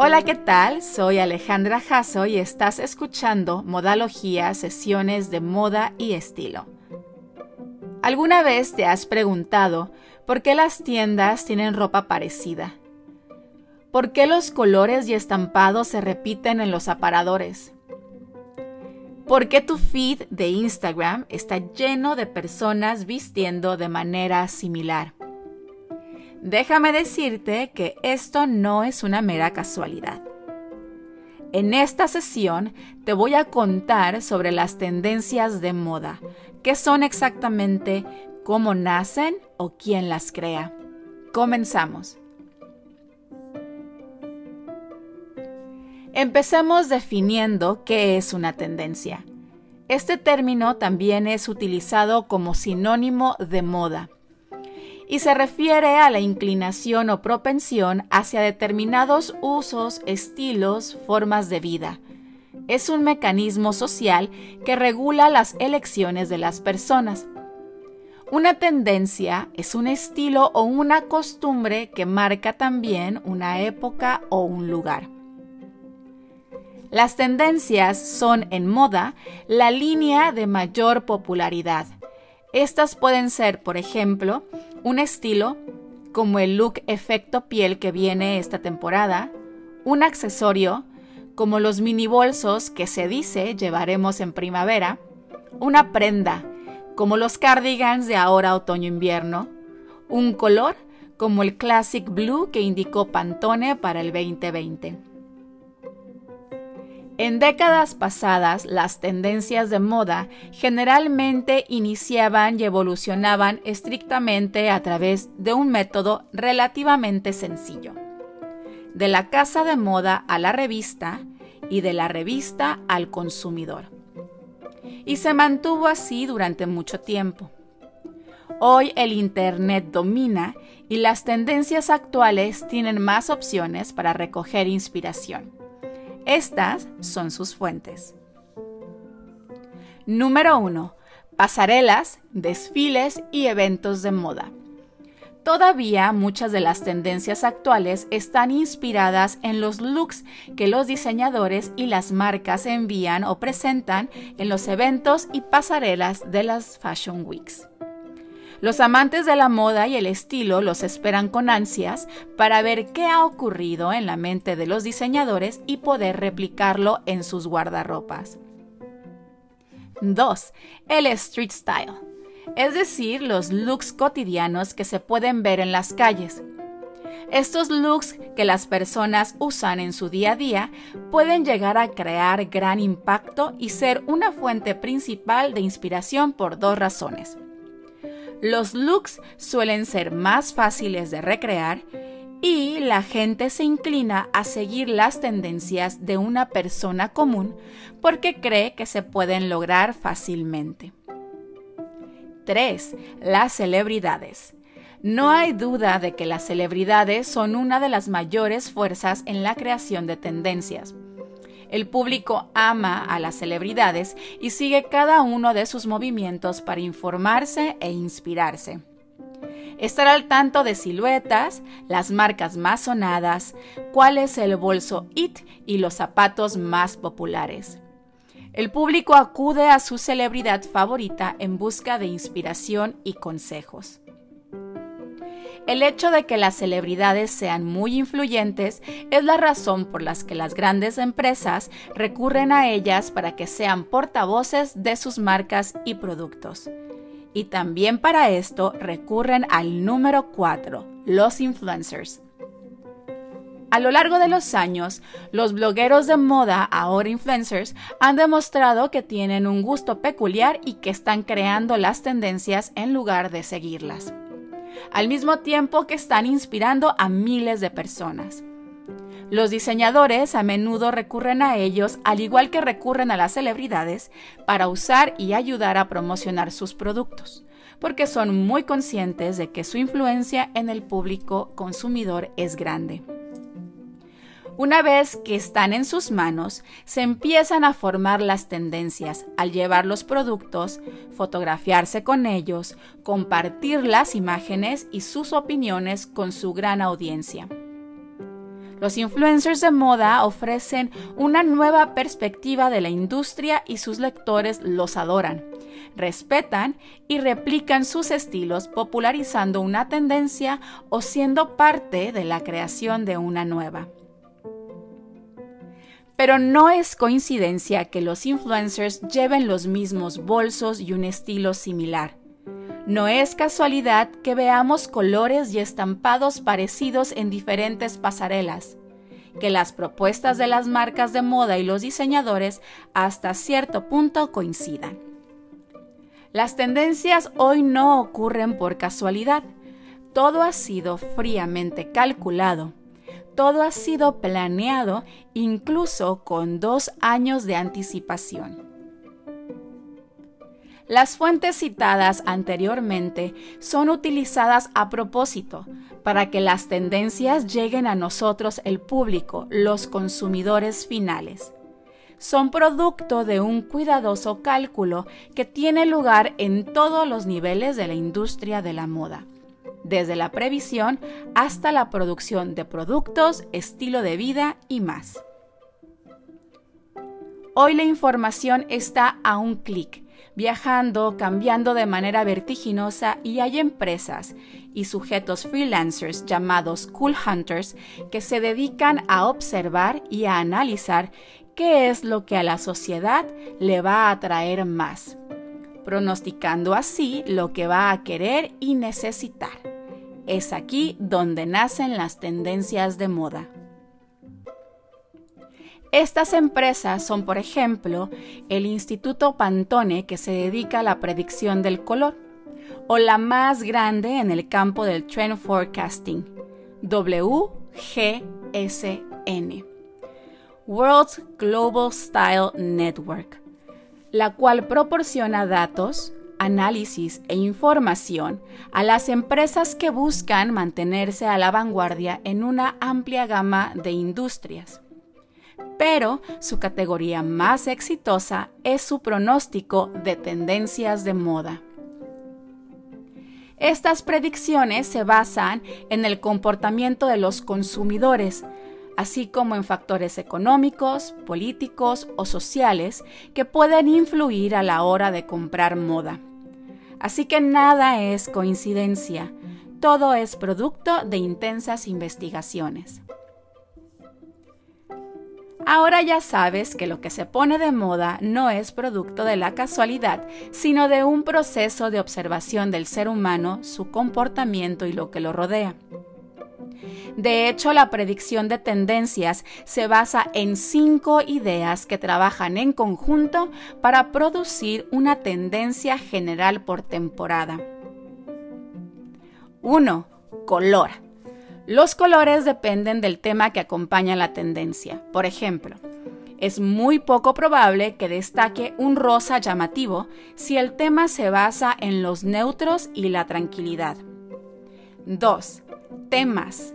Hola, ¿qué tal? Soy Alejandra Jasso y estás escuchando Modalogía, sesiones de moda y estilo. ¿Alguna vez te has preguntado por qué las tiendas tienen ropa parecida? ¿Por qué los colores y estampados se repiten en los aparadores? ¿Por qué tu feed de Instagram está lleno de personas vistiendo de manera similar? Déjame decirte que esto no es una mera casualidad. En esta sesión te voy a contar sobre las tendencias de moda, qué son exactamente, cómo nacen o quién las crea. Comenzamos. Empecemos definiendo qué es una tendencia. Este término también es utilizado como sinónimo de moda y se refiere a la inclinación o propensión hacia determinados usos, estilos, formas de vida. Es un mecanismo social que regula las elecciones de las personas. Una tendencia es un estilo o una costumbre que marca también una época o un lugar. Las tendencias son en moda la línea de mayor popularidad. Estas pueden ser, por ejemplo, un estilo como el look efecto piel que viene esta temporada, un accesorio como los mini bolsos que se dice llevaremos en primavera, una prenda como los cardigans de ahora otoño-invierno, un color como el Classic Blue que indicó Pantone para el 2020. En décadas pasadas, las tendencias de moda generalmente iniciaban y evolucionaban estrictamente a través de un método relativamente sencillo. De la casa de moda a la revista y de la revista al consumidor. Y se mantuvo así durante mucho tiempo. Hoy el Internet domina y las tendencias actuales tienen más opciones para recoger inspiración. Estas son sus fuentes. Número 1. Pasarelas, desfiles y eventos de moda. Todavía muchas de las tendencias actuales están inspiradas en los looks que los diseñadores y las marcas envían o presentan en los eventos y pasarelas de las Fashion Weeks. Los amantes de la moda y el estilo los esperan con ansias para ver qué ha ocurrido en la mente de los diseñadores y poder replicarlo en sus guardarropas. 2. El street style, es decir, los looks cotidianos que se pueden ver en las calles. Estos looks que las personas usan en su día a día pueden llegar a crear gran impacto y ser una fuente principal de inspiración por dos razones. Los looks suelen ser más fáciles de recrear y la gente se inclina a seguir las tendencias de una persona común porque cree que se pueden lograr fácilmente. 3. Las celebridades. No hay duda de que las celebridades son una de las mayores fuerzas en la creación de tendencias. El público ama a las celebridades y sigue cada uno de sus movimientos para informarse e inspirarse. Estar al tanto de siluetas, las marcas más sonadas, cuál es el bolso IT y los zapatos más populares. El público acude a su celebridad favorita en busca de inspiración y consejos. El hecho de que las celebridades sean muy influyentes es la razón por la que las grandes empresas recurren a ellas para que sean portavoces de sus marcas y productos. Y también para esto recurren al número 4, los influencers. A lo largo de los años, los blogueros de moda, ahora influencers, han demostrado que tienen un gusto peculiar y que están creando las tendencias en lugar de seguirlas al mismo tiempo que están inspirando a miles de personas. Los diseñadores a menudo recurren a ellos, al igual que recurren a las celebridades, para usar y ayudar a promocionar sus productos, porque son muy conscientes de que su influencia en el público consumidor es grande. Una vez que están en sus manos, se empiezan a formar las tendencias al llevar los productos, fotografiarse con ellos, compartir las imágenes y sus opiniones con su gran audiencia. Los influencers de moda ofrecen una nueva perspectiva de la industria y sus lectores los adoran, respetan y replican sus estilos popularizando una tendencia o siendo parte de la creación de una nueva. Pero no es coincidencia que los influencers lleven los mismos bolsos y un estilo similar. No es casualidad que veamos colores y estampados parecidos en diferentes pasarelas, que las propuestas de las marcas de moda y los diseñadores hasta cierto punto coincidan. Las tendencias hoy no ocurren por casualidad, todo ha sido fríamente calculado, todo ha sido planeado incluso con dos años de anticipación. Las fuentes citadas anteriormente son utilizadas a propósito para que las tendencias lleguen a nosotros el público, los consumidores finales. Son producto de un cuidadoso cálculo que tiene lugar en todos los niveles de la industria de la moda, desde la previsión hasta la producción de productos, estilo de vida y más. Hoy la información está a un clic viajando, cambiando de manera vertiginosa y hay empresas y sujetos freelancers llamados cool hunters que se dedican a observar y a analizar qué es lo que a la sociedad le va a atraer más, pronosticando así lo que va a querer y necesitar. Es aquí donde nacen las tendencias de moda. Estas empresas son, por ejemplo, el Instituto Pantone, que se dedica a la predicción del color, o la más grande en el campo del Trend Forecasting, WGSN, World's Global Style Network, la cual proporciona datos, análisis e información a las empresas que buscan mantenerse a la vanguardia en una amplia gama de industrias pero su categoría más exitosa es su pronóstico de tendencias de moda. Estas predicciones se basan en el comportamiento de los consumidores, así como en factores económicos, políticos o sociales que pueden influir a la hora de comprar moda. Así que nada es coincidencia, todo es producto de intensas investigaciones. Ahora ya sabes que lo que se pone de moda no es producto de la casualidad, sino de un proceso de observación del ser humano, su comportamiento y lo que lo rodea. De hecho, la predicción de tendencias se basa en cinco ideas que trabajan en conjunto para producir una tendencia general por temporada. 1. Color. Los colores dependen del tema que acompaña la tendencia. Por ejemplo, es muy poco probable que destaque un rosa llamativo si el tema se basa en los neutros y la tranquilidad. 2. Temas.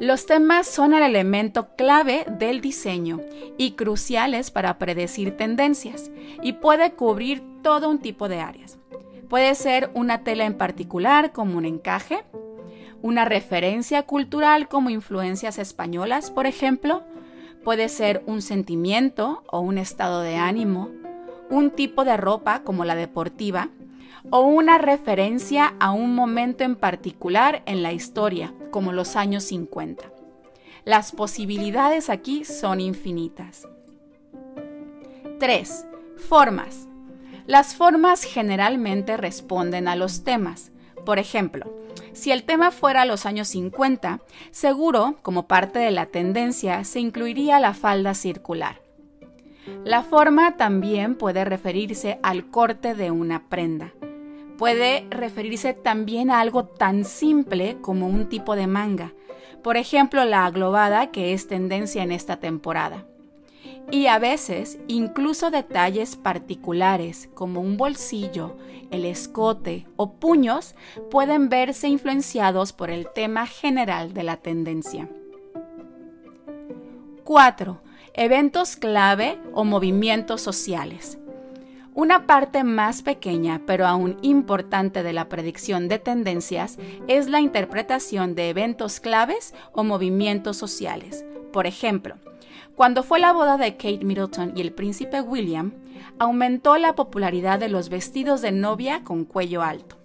Los temas son el elemento clave del diseño y cruciales para predecir tendencias y puede cubrir todo un tipo de áreas. Puede ser una tela en particular como un encaje, una referencia cultural como influencias españolas, por ejemplo, puede ser un sentimiento o un estado de ánimo, un tipo de ropa como la deportiva, o una referencia a un momento en particular en la historia, como los años 50. Las posibilidades aquí son infinitas. 3. Formas. Las formas generalmente responden a los temas. Por ejemplo, si el tema fuera los años 50, seguro, como parte de la tendencia, se incluiría la falda circular. La forma también puede referirse al corte de una prenda. Puede referirse también a algo tan simple como un tipo de manga, por ejemplo la aglobada que es tendencia en esta temporada y a veces incluso detalles particulares como un bolsillo, el escote o puños pueden verse influenciados por el tema general de la tendencia. 4. Eventos clave o movimientos sociales. Una parte más pequeña, pero aún importante de la predicción de tendencias es la interpretación de eventos claves o movimientos sociales. Por ejemplo, cuando fue la boda de Kate Middleton y el príncipe William, aumentó la popularidad de los vestidos de novia con cuello alto.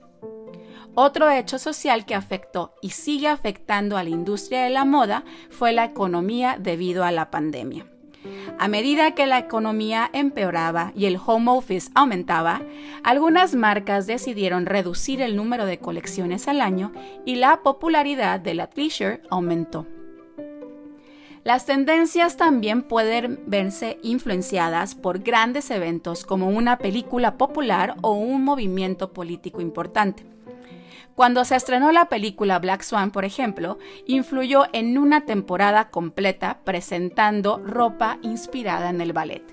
Otro hecho social que afectó y sigue afectando a la industria de la moda fue la economía debido a la pandemia. A medida que la economía empeoraba y el home office aumentaba, algunas marcas decidieron reducir el número de colecciones al año y la popularidad de la t-shirt aumentó. Las tendencias también pueden verse influenciadas por grandes eventos como una película popular o un movimiento político importante. Cuando se estrenó la película Black Swan, por ejemplo, influyó en una temporada completa presentando ropa inspirada en el ballet.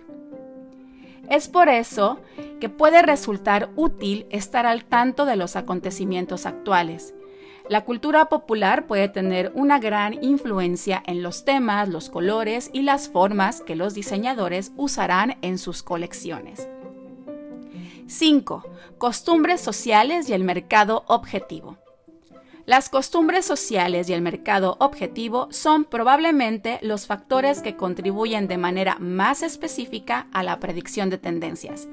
Es por eso que puede resultar útil estar al tanto de los acontecimientos actuales. La cultura popular puede tener una gran influencia en los temas, los colores y las formas que los diseñadores usarán en sus colecciones. 5. Costumbres sociales y el mercado objetivo. Las costumbres sociales y el mercado objetivo son probablemente los factores que contribuyen de manera más específica a la predicción de tendencias.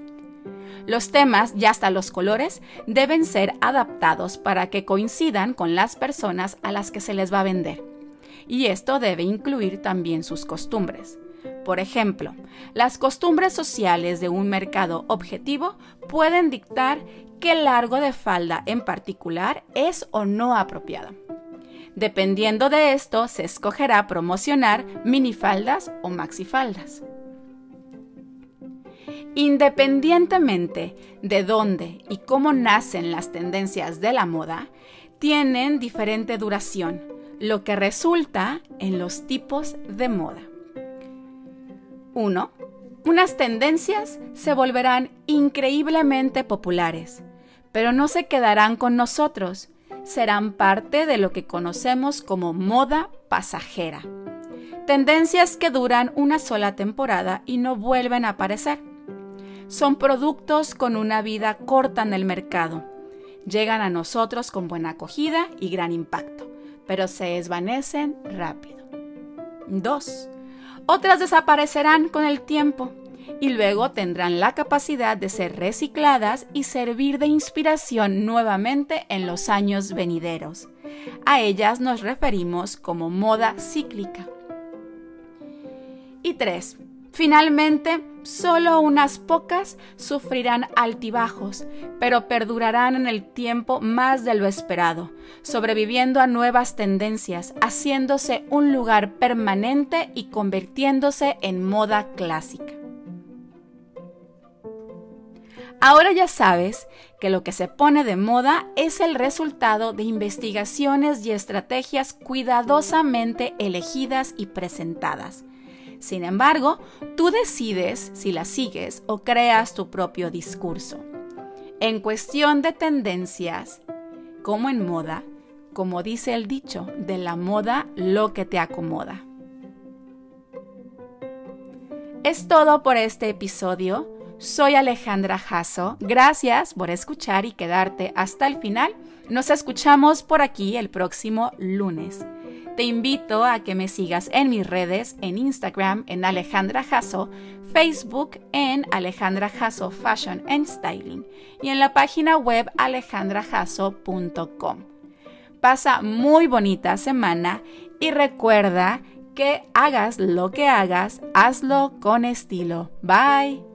Los temas y hasta los colores deben ser adaptados para que coincidan con las personas a las que se les va a vender. Y esto debe incluir también sus costumbres. Por ejemplo, las costumbres sociales de un mercado objetivo pueden dictar qué largo de falda en particular es o no apropiado. Dependiendo de esto, se escogerá promocionar minifaldas o maxifaldas. Independientemente de dónde y cómo nacen las tendencias de la moda, tienen diferente duración, lo que resulta en los tipos de moda. 1. Unas tendencias se volverán increíblemente populares, pero no se quedarán con nosotros, serán parte de lo que conocemos como moda pasajera. Tendencias que duran una sola temporada y no vuelven a aparecer. Son productos con una vida corta en el mercado. Llegan a nosotros con buena acogida y gran impacto, pero se desvanecen rápido. 2 otras desaparecerán con el tiempo y luego tendrán la capacidad de ser recicladas y servir de inspiración nuevamente en los años venideros. A ellas nos referimos como moda cíclica. Y 3. Finalmente, solo unas pocas sufrirán altibajos, pero perdurarán en el tiempo más de lo esperado, sobreviviendo a nuevas tendencias, haciéndose un lugar permanente y convirtiéndose en moda clásica. Ahora ya sabes que lo que se pone de moda es el resultado de investigaciones y estrategias cuidadosamente elegidas y presentadas sin embargo, tú decides si la sigues o creas tu propio discurso. En cuestión de tendencias, como en moda, como dice el dicho, de la moda lo que te acomoda. Es todo por este episodio. Soy Alejandra Jasso. Gracias por escuchar y quedarte hasta el final. Nos escuchamos por aquí el próximo lunes. Te invito a que me sigas en mis redes, en Instagram en Alejandra Jasso, Facebook en Alejandra Jasso Fashion and Styling y en la página web alejandrajasso.com. Pasa muy bonita semana y recuerda que hagas lo que hagas, hazlo con estilo. Bye.